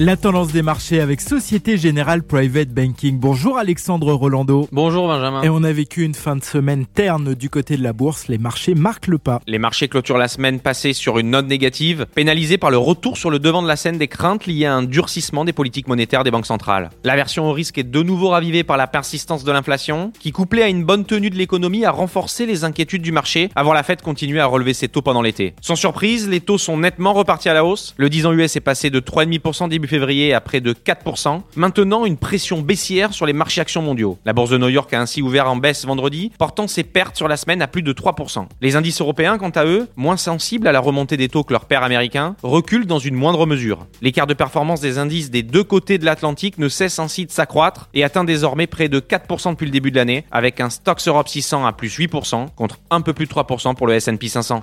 La tendance des marchés avec Société Générale Private Banking. Bonjour Alexandre Rolando. Bonjour Benjamin. Et on a vécu une fin de semaine terne du côté de la bourse. Les marchés marquent le pas. Les marchés clôturent la semaine passée sur une note négative, pénalisés par le retour sur le devant de la scène des craintes liées à un durcissement des politiques monétaires des banques centrales. L'aversion au risque est de nouveau ravivée par la persistance de l'inflation, qui couplée à une bonne tenue de l'économie a renforcé les inquiétudes du marché avant la Fed continuer à relever ses taux pendant l'été. Sans surprise, les taux sont nettement repartis à la hausse. Le 10 ans US est passé de 3,5% début février à près de 4%, maintenant une pression baissière sur les marchés actions mondiaux. La bourse de New York a ainsi ouvert en baisse vendredi, portant ses pertes sur la semaine à plus de 3%. Les indices européens, quant à eux, moins sensibles à la remontée des taux que leurs pairs américains, reculent dans une moindre mesure. L'écart de performance des indices des deux côtés de l'Atlantique ne cesse ainsi de s'accroître et atteint désormais près de 4% depuis le début de l'année, avec un Stoxx Europe 600 à plus 8% contre un peu plus de 3% pour le S&P 500.